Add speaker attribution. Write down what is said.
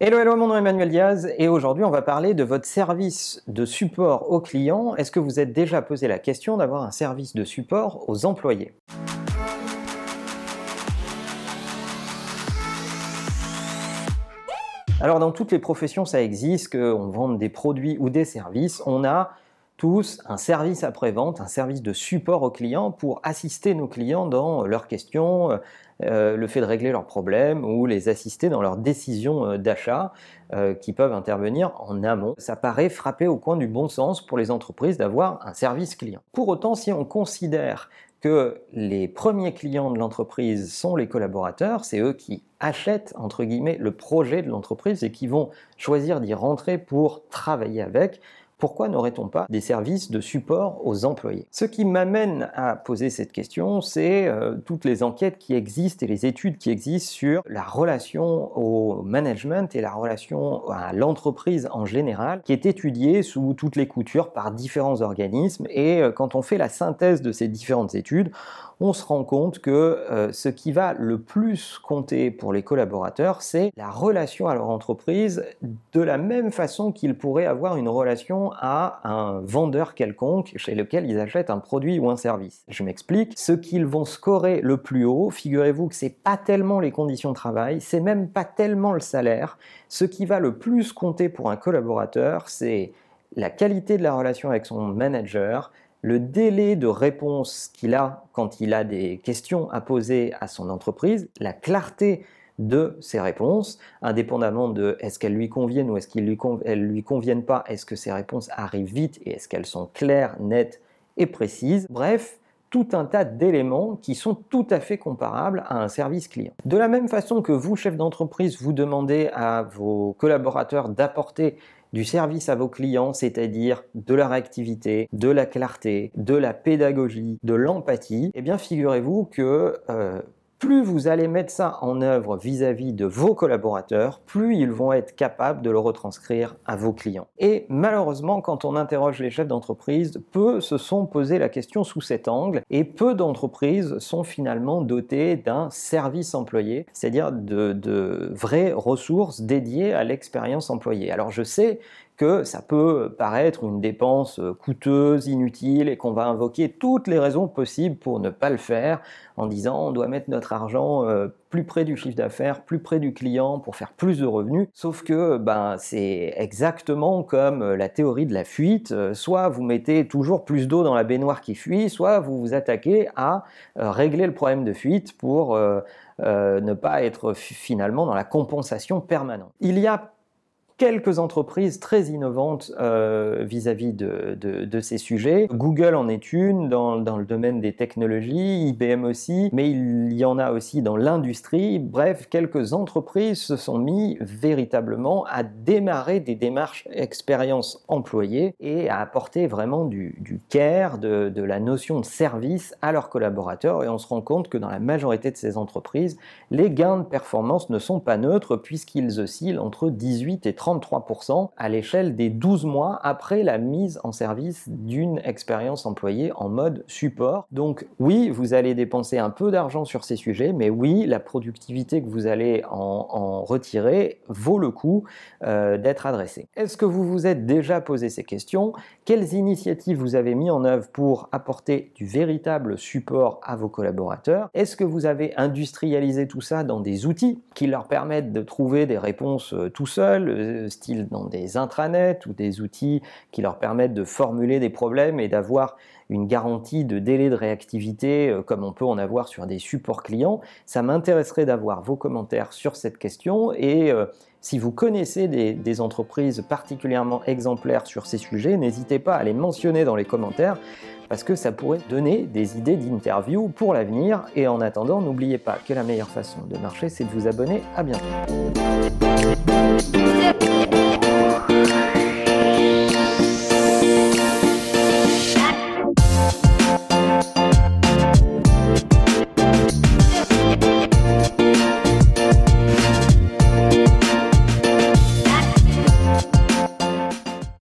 Speaker 1: Hello, hello, mon nom est Emmanuel Diaz et aujourd'hui on va parler de votre service de support aux clients. Est-ce que vous êtes déjà posé la question d'avoir un service de support aux employés? Alors dans toutes les professions ça existe, qu'on vende des produits ou des services, on a tous un service après-vente, un service de support aux clients pour assister nos clients dans leurs questions, euh, le fait de régler leurs problèmes ou les assister dans leurs décisions euh, d'achat euh, qui peuvent intervenir en amont. Ça paraît frapper au coin du bon sens pour les entreprises d'avoir un service client. Pour autant, si on considère que les premiers clients de l'entreprise sont les collaborateurs, c'est eux qui achètent entre guillemets le projet de l'entreprise et qui vont choisir d'y rentrer pour travailler avec, pourquoi n'aurait-on pas des services de support aux employés? Ce qui m'amène à poser cette question, c'est euh, toutes les enquêtes qui existent et les études qui existent sur la relation au management et la relation à l'entreprise en général, qui est étudiée sous toutes les coutures par différents organismes. Et euh, quand on fait la synthèse de ces différentes études, on se rend compte que euh, ce qui va le plus compter pour les collaborateurs, c'est la relation à leur entreprise de la même façon qu'ils pourraient avoir une relation à un vendeur quelconque chez lequel ils achètent un produit ou un service. Je m'explique, ce qu'ils vont scorer le plus haut, figurez-vous que c'est pas tellement les conditions de travail, c'est même pas tellement le salaire. Ce qui va le plus compter pour un collaborateur, c'est la qualité de la relation avec son manager, le délai de réponse qu'il a quand il a des questions à poser à son entreprise, la clarté de ses réponses, indépendamment de est-ce qu'elles lui conviennent ou est-ce qu'elles lui, lui conviennent pas, est-ce que ces réponses arrivent vite et est-ce qu'elles sont claires, nettes et précises. Bref, tout un tas d'éléments qui sont tout à fait comparables à un service client. De la même façon que vous, chef d'entreprise, vous demandez à vos collaborateurs d'apporter du service à vos clients, c'est-à-dire de la réactivité, de la clarté, de la pédagogie, de l'empathie, eh bien figurez-vous que euh, plus vous allez mettre ça en œuvre vis-à-vis de vos collaborateurs, plus ils vont être capables de le retranscrire à vos clients. Et malheureusement, quand on interroge les chefs d'entreprise, peu se sont posé la question sous cet angle et peu d'entreprises sont finalement dotées d'un service employé, c'est-à-dire de vraies ressources dédiées à l'expérience employée. Alors je sais que ça peut paraître une dépense euh, coûteuse, inutile, et qu'on va invoquer toutes les raisons possibles pour ne pas le faire, en disant on doit mettre notre argent euh, plus près du chiffre d'affaires, plus près du client pour faire plus de revenus. Sauf que ben, c'est exactement comme euh, la théorie de la fuite. Soit vous mettez toujours plus d'eau dans la baignoire qui fuit, soit vous vous attaquez à régler le problème de fuite pour ne pas être finalement dans la compensation permanente. Il y a quelques entreprises très innovantes euh, vis-à-vis de, ces sujets. Google en est une dans, le domaine des technologies, IBM aussi, mais il y en a aussi dans l'industrie. Bref, quelques entreprises se sont mis véritablement à démarrer des démarches expérience employée et à apporter vraiment du, du care, de, de la notion de service à leurs collaborateurs. Et on se rend compte que dans la majorité de ces entreprises, les gains de performance ne sont pas neutres puisqu'ils oscillent entre 18 et 30 33% à l'échelle des 12 mois après la mise en service d'une expérience employée en mode support. Donc oui, vous allez dépenser un peu d'argent sur ces sujets, mais oui, la productivité que vous allez en, retirer vaut le coup euh, d'être adressée. Est-ce que vous vous êtes déjà posé ces questions? Quelles initiatives vous avez mis en œuvre pour apporter du véritable support à vos collaborateurs? Est-ce que vous avez industrialisé tout ça dans des outils qui leur permettent de trouver des réponses euh, tout seuls, style dans des intranets ou des outils qui leur permettent de formuler des problèmes et d'avoir une garantie de délai de réactivité euh, comme on peut en avoir sur des supports clients. Ça m'intéresserait d'avoir vos commentaires sur cette question et euh, si vous connaissez des, des, entreprises particulièrement exemplaires sur ces sujets, n'hésitez pas à les mentionner dans les commentaires parce que ça pourrait donner des idées d'interview pour l'avenir. Et en attendant, n'oubliez pas que la meilleure façon de marcher, c'est de vous abonner. À bientôt.